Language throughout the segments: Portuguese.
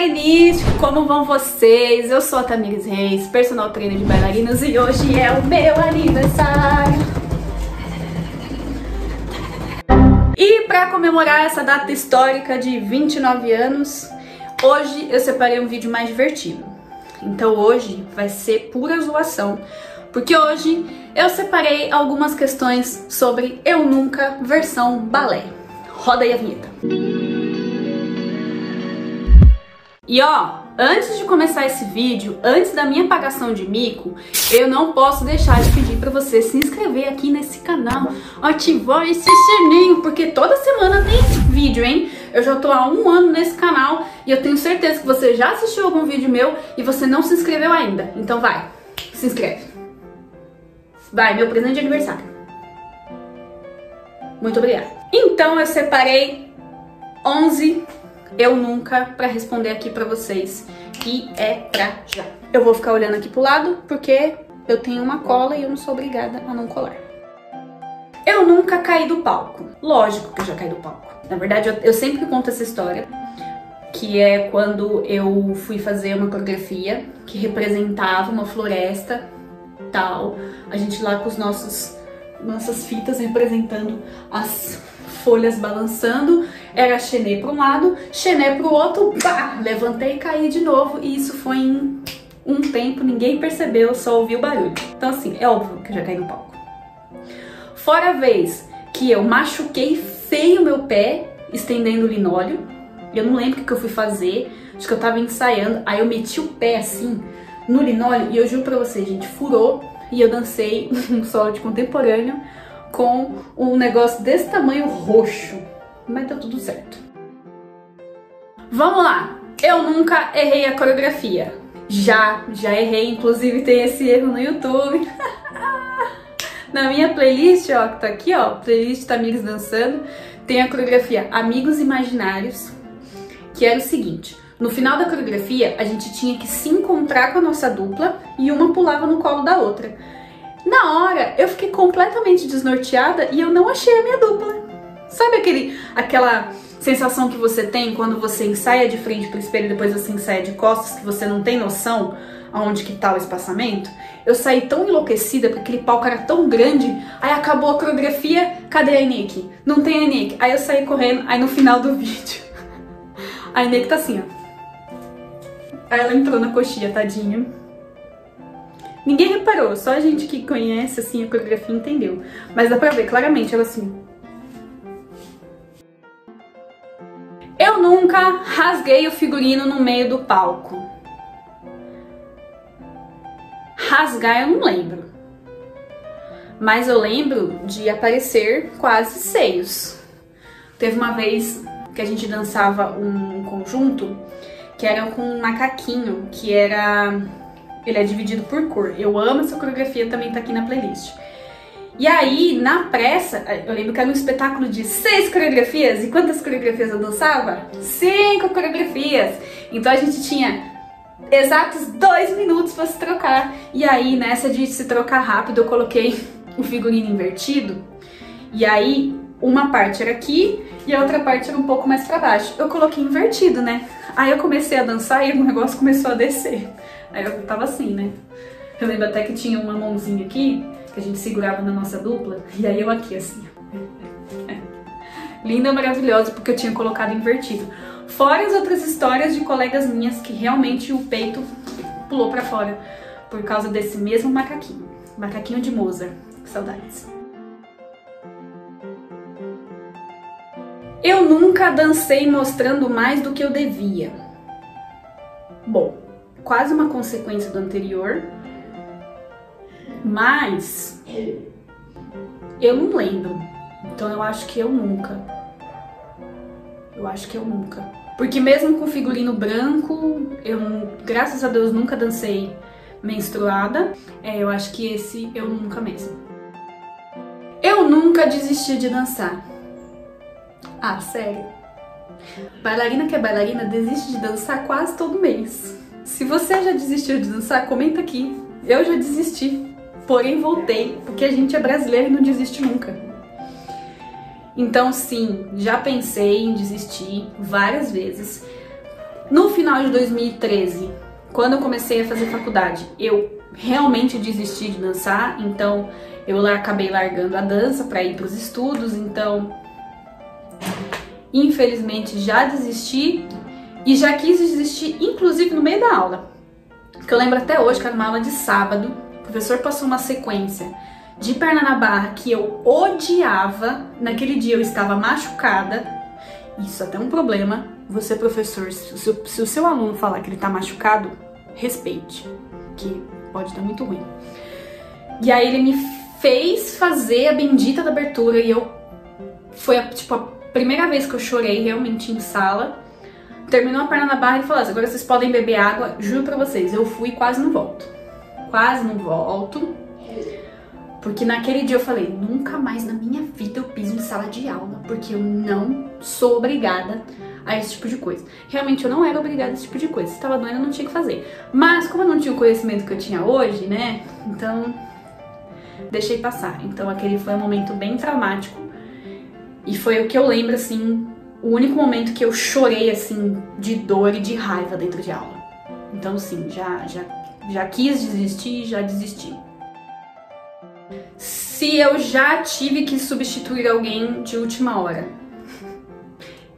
bailarinístico, como vão vocês? Eu sou a Tamires Reis, personal trainer de bailarinas e hoje é o meu aniversário. E para comemorar essa data histórica de 29 anos, hoje eu separei um vídeo mais divertido. Então hoje vai ser pura zoação, porque hoje eu separei algumas questões sobre Eu Nunca versão balé. Roda aí a vinheta. E ó, antes de começar esse vídeo, antes da minha pagação de mico, eu não posso deixar de pedir para você se inscrever aqui nesse canal, ativar esse sininho, porque toda semana tem vídeo, hein? Eu já tô há um ano nesse canal e eu tenho certeza que você já assistiu algum vídeo meu e você não se inscreveu ainda. Então vai, se inscreve. Vai, meu presente de aniversário. Muito obrigada. Então eu separei 11 eu nunca para responder aqui para vocês. E é pra já. Eu vou ficar olhando aqui pro lado porque eu tenho uma cola e eu não sou obrigada a não colar. Eu nunca caí do palco. Lógico que eu já caí do palco. Na verdade, eu, eu sempre conto essa história, que é quando eu fui fazer uma coreografia que representava uma floresta, tal. A gente lá com os nossos nossas fitas representando as folhas balançando, era chené para um lado, chené para o outro, levantei e caí de novo e isso foi em um tempo, ninguém percebeu, só ouviu o barulho. Então assim, é óbvio que eu já caí no palco. Fora a vez que eu machuquei feio meu pé estendendo o linóleo, eu não lembro o que eu fui fazer, acho que eu tava ensaiando, aí eu meti o pé assim no linóleo e eu juro pra vocês, gente, furou e eu dancei um solo de contemporâneo com um negócio desse tamanho roxo. Mas tá tudo certo. Vamos lá! Eu nunca errei a coreografia. Já, já errei, inclusive tem esse erro no YouTube. Na minha playlist, ó, que tá aqui, ó, playlist Amigos Dançando, tem a coreografia Amigos Imaginários, que era o seguinte, no final da coreografia, a gente tinha que se encontrar com a nossa dupla e uma pulava no colo da outra. Na hora, eu fiquei completamente desnorteada e eu não achei a minha dupla. Sabe aquele, aquela sensação que você tem quando você ensaia de frente pro espelho e depois você ensaia de costas, que você não tem noção aonde que tá o espaçamento? Eu saí tão enlouquecida porque aquele palco era tão grande, aí acabou a coreografia, cadê a Nick? Não tem a Nick. Aí eu saí correndo, aí no final do vídeo, a Nick tá assim, ó. Aí ela entrou na coxinha, tadinha. Ninguém reparou, só a gente que conhece assim a coreografia entendeu. Mas dá pra ver claramente ela assim. Eu nunca rasguei o figurino no meio do palco. Rasgar eu não lembro. Mas eu lembro de aparecer quase seios. Teve uma vez que a gente dançava um conjunto que era com um macaquinho, que era ele é dividido por cor. Eu amo essa coreografia, também tá aqui na playlist. E aí, na pressa, eu lembro que era um espetáculo de seis coreografias. E quantas coreografias eu dançava? Cinco coreografias. Então a gente tinha exatos dois minutos para se trocar. E aí, nessa de se trocar rápido, eu coloquei o figurino invertido. E aí, uma parte era aqui e a outra parte era um pouco mais para baixo. Eu coloquei invertido, né? Aí eu comecei a dançar e o negócio começou a descer. Aí eu tava assim, né? Eu lembro até que tinha uma mãozinha aqui, que a gente segurava na nossa dupla, e aí eu aqui assim. Linda, maravilhosa, porque eu tinha colocado invertido. Fora as outras histórias de colegas minhas que realmente o peito pulou para fora por causa desse mesmo macaquinho. Macaquinho de Mozart. Saudades. Eu nunca dancei mostrando mais do que eu devia. Bom, quase uma consequência do anterior, mas eu não lembro. Então eu acho que eu nunca. Eu acho que eu nunca. Porque mesmo com figurino branco, eu, graças a Deus, nunca dancei menstruada. É, eu acho que esse eu nunca mesmo. Eu nunca desisti de dançar. Ah, sério? Bailarina que é bailarina desiste de dançar quase todo mês. Se você já desistiu de dançar, comenta aqui. Eu já desisti, porém voltei, porque a gente é brasileiro e não desiste nunca. Então, sim, já pensei em desistir várias vezes. No final de 2013, quando eu comecei a fazer faculdade, eu realmente desisti de dançar, então eu acabei largando a dança para ir para os estudos, então infelizmente já desisti e já quis desistir inclusive no meio da aula. Que eu lembro até hoje que era uma aula de sábado, o professor passou uma sequência de perna na barra que eu odiava. Naquele dia eu estava machucada. Isso até é um problema. Você, professor, se, o seu aluno falar que ele está machucado, respeite, que pode estar muito ruim. E aí ele me fez fazer a bendita da abertura e eu foi a, tipo a primeira vez que eu chorei realmente em sala. Terminou a perna na barra e falou assim, agora vocês podem beber água, juro pra vocês, eu fui e quase não volto. Quase não volto. Porque naquele dia eu falei, nunca mais na minha vida eu piso em sala de aula, porque eu não sou obrigada a esse tipo de coisa. Realmente eu não era obrigada a esse tipo de coisa. Se tava doendo, eu não tinha que fazer. Mas como eu não tinha o conhecimento que eu tinha hoje, né? Então deixei passar. Então aquele foi um momento bem traumático. E foi o que eu lembro assim, o único momento que eu chorei assim de dor e de raiva dentro de aula. Então sim, já já já quis desistir, já desisti. Se eu já tive que substituir alguém de última hora,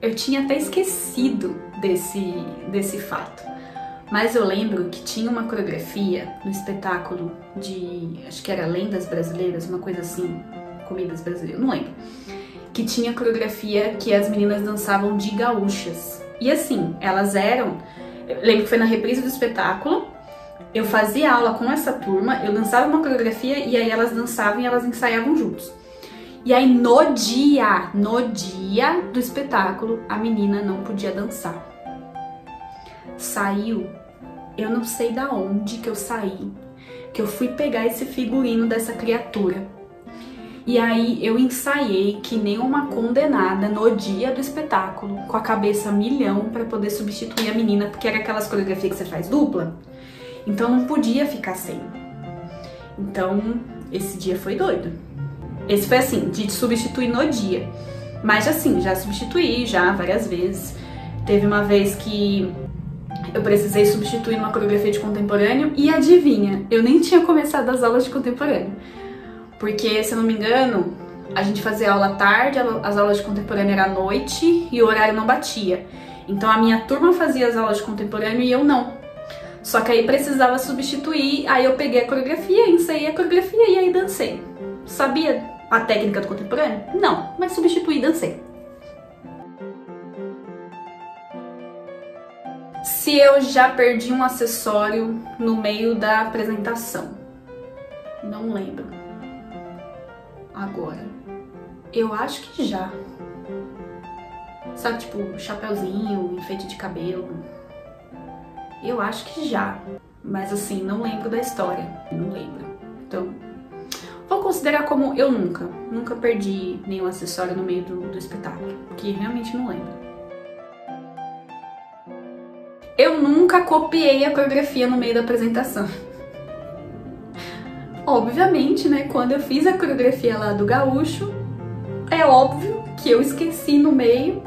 eu tinha até esquecido desse, desse fato. Mas eu lembro que tinha uma coreografia no espetáculo de, acho que era Lendas Brasileiras, uma coisa assim, Comidas Brasileiras, não lembro. Que tinha coreografia que as meninas dançavam de gaúchas. E assim, elas eram, lembro que foi na reprise do espetáculo, eu fazia aula com essa turma, eu dançava uma coreografia e aí elas dançavam e elas ensaiavam juntos. E aí no dia, no dia do espetáculo, a menina não podia dançar. Saiu, eu não sei da onde que eu saí, que eu fui pegar esse figurino dessa criatura. E aí eu ensaiei que nem uma condenada no dia do espetáculo, com a cabeça milhão para poder substituir a menina, porque era aquelas coreografias que você faz dupla. Então não podia ficar sem. Então esse dia foi doido. Esse foi assim, de substituir no dia. Mas assim, já substituí já várias vezes. Teve uma vez que eu precisei substituir uma coreografia de contemporâneo e adivinha, eu nem tinha começado as aulas de contemporâneo. Porque, se eu não me engano, a gente fazia aula tarde, as aulas de contemporâneo era à noite e o horário não batia. Então a minha turma fazia as aulas de contemporâneo e eu não. Só que aí precisava substituir, aí eu peguei a coreografia, ensaiei a coreografia e aí dancei. Sabia a técnica do contemporâneo? Não, mas substituí dancei. Se eu já perdi um acessório no meio da apresentação. Não lembro. Agora. Eu acho que já. Sabe, tipo, chapéuzinho, enfeite de cabelo. Eu acho que já. Mas assim, não lembro da história. Não lembro. Então, Vou considerar como eu nunca. Nunca perdi nenhum acessório no meio do, do espetáculo, que realmente não lembro. Eu nunca copiei a coreografia no meio da apresentação. Obviamente, né, quando eu fiz a coreografia lá do gaúcho, é óbvio que eu esqueci no meio.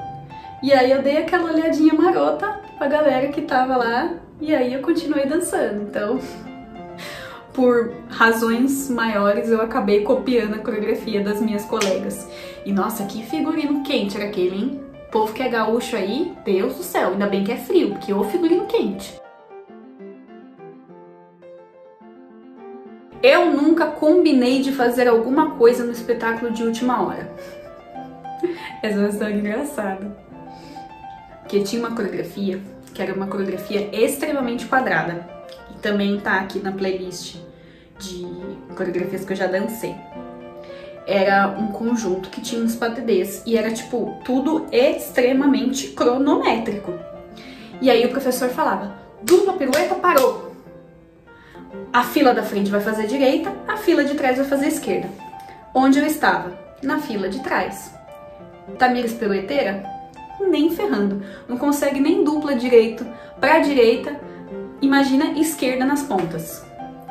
E aí eu dei aquela olhadinha marota pra galera que tava lá, e aí eu continuei dançando. Então, por razões maiores, eu acabei copiando a coreografia das minhas colegas. E nossa, que figurino quente era aquele, hein? Povo que é gaúcho aí, Deus do céu, ainda bem que é frio, porque o figurino quente. Eu nunca combinei de fazer alguma coisa no espetáculo de última hora. Essa é uma história engraçada. Porque tinha uma coreografia, que era uma coreografia extremamente quadrada também tá aqui na playlist de coreografias que eu já dancei. Era um conjunto que tinha uns patedês e era tipo tudo extremamente cronométrico. E aí o professor falava: dupla pirueta parou. A fila da frente vai fazer direita, a fila de trás vai fazer esquerda. Onde eu estava? Na fila de trás. Tamires pirueteira? Nem ferrando. Não consegue nem dupla direito pra direita Imagina esquerda nas pontas.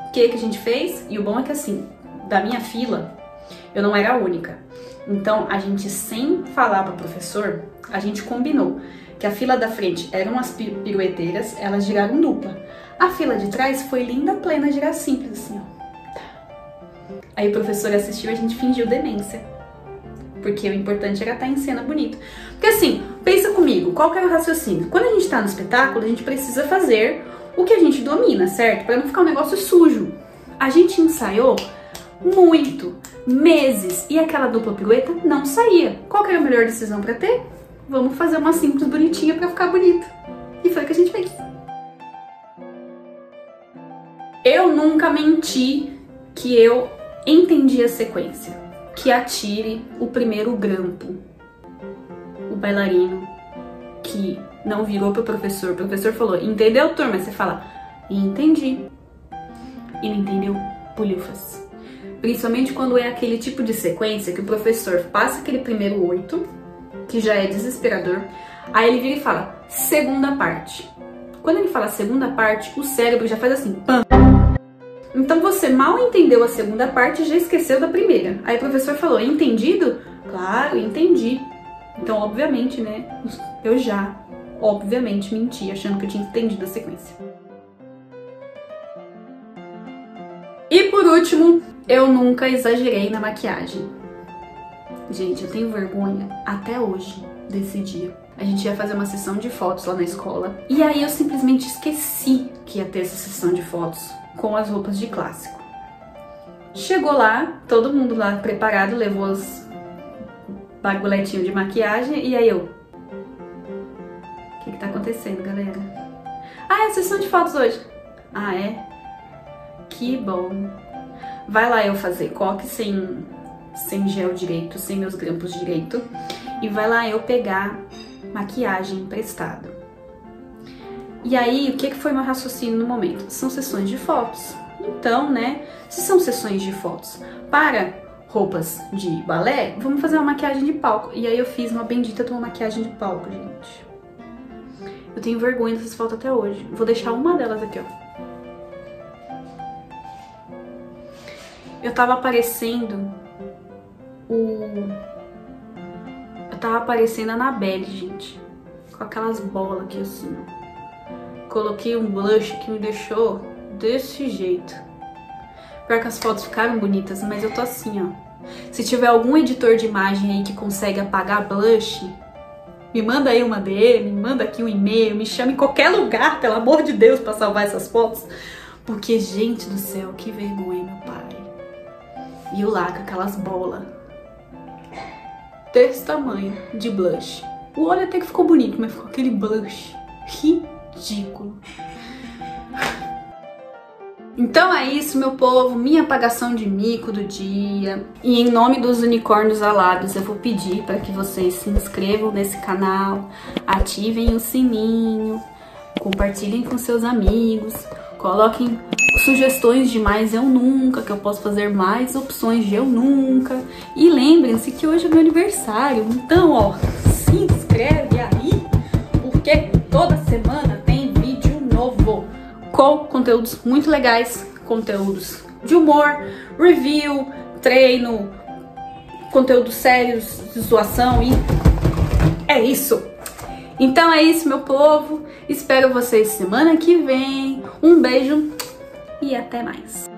O que, que a gente fez? E o bom é que assim, da minha fila, eu não era a única. Então a gente, sem falar para o professor, a gente combinou que a fila da frente eram as pirueteiras, elas giraram dupla. A fila de trás foi linda, plena, girar simples, assim, ó. Aí o professor assistiu e a gente fingiu demência. Porque o importante era estar em cena bonito. Porque assim, pensa comigo, qual que é o raciocínio? Quando a gente tá no espetáculo, a gente precisa fazer o que a gente domina, certo? Para não ficar um negócio sujo. A gente ensaiou muito, meses, e aquela dupla pirueta não saía. Qual que era a melhor decisão para ter? Vamos fazer uma simples bonitinha para ficar bonito. E foi o que a gente fez. Eu nunca menti que eu entendi a sequência. Que atire o primeiro grampo. O bailarino que não virou pro professor. O professor falou, entendeu, turma? Você fala, entendi. E não entendeu? Bulhufas. Principalmente quando é aquele tipo de sequência que o professor passa aquele primeiro oito, que já é desesperador, aí ele vira e fala, segunda parte. Quando ele fala segunda parte, o cérebro já faz assim, pam. Então você mal entendeu a segunda parte e já esqueceu da primeira. Aí o professor falou, entendido? Claro, entendi. Então, obviamente, né, eu já, obviamente, menti, achando que eu tinha entendido a sequência. E por último, eu nunca exagerei na maquiagem. Gente, eu tenho vergonha até hoje desse dia. A gente ia fazer uma sessão de fotos lá na escola. E aí eu simplesmente esqueci que ia ter essa sessão de fotos com as roupas de clássico. Chegou lá, todo mundo lá preparado, levou os bagulhetinhos de maquiagem e aí eu... O que que tá acontecendo, galera? Ah, é a sessão de fotos hoje. Ah, é? Que bom. Vai lá eu fazer coque sem, sem gel direito, sem meus grampos direito. E vai lá eu pegar maquiagem emprestado. E aí, o que foi meu raciocínio no momento? São sessões de fotos. Então, né, se são sessões de fotos para roupas de balé, vamos fazer uma maquiagem de palco. E aí eu fiz uma bendita de uma maquiagem de palco, gente. Eu tenho vergonha dessas fotos até hoje. Vou deixar uma delas aqui, ó. Eu tava aparecendo o... Eu tava aparecendo a Anabelle, gente. Com aquelas bolas aqui assim, ó. Coloquei um blush que me deixou desse jeito. Pior que as fotos ficaram bonitas, mas eu tô assim, ó. Se tiver algum editor de imagem aí que consegue apagar blush, me manda aí uma DM, me manda aqui um e-mail, me chama em qualquer lugar, pelo amor de Deus, pra salvar essas fotos. Porque, gente do céu, que vergonha, meu pai. E o lá com aquelas bolas desse tamanho de blush. O olho até que ficou bonito, mas ficou aquele blush ridículo. Então é isso, meu povo, minha apagação de mico do dia. E em nome dos unicórnios alados, eu vou pedir para que vocês se inscrevam nesse canal, ativem o sininho, compartilhem com seus amigos, coloquem sugestões de mais eu nunca, que eu posso fazer mais opções de eu nunca. E lembrem-se que hoje é meu aniversário, então ó, se inscreve aí, porque toda semana com conteúdos muito legais, conteúdos de humor, review, treino, conteúdos sérios, de zoação e é isso. Então é isso, meu povo. Espero vocês semana que vem. Um beijo e até mais.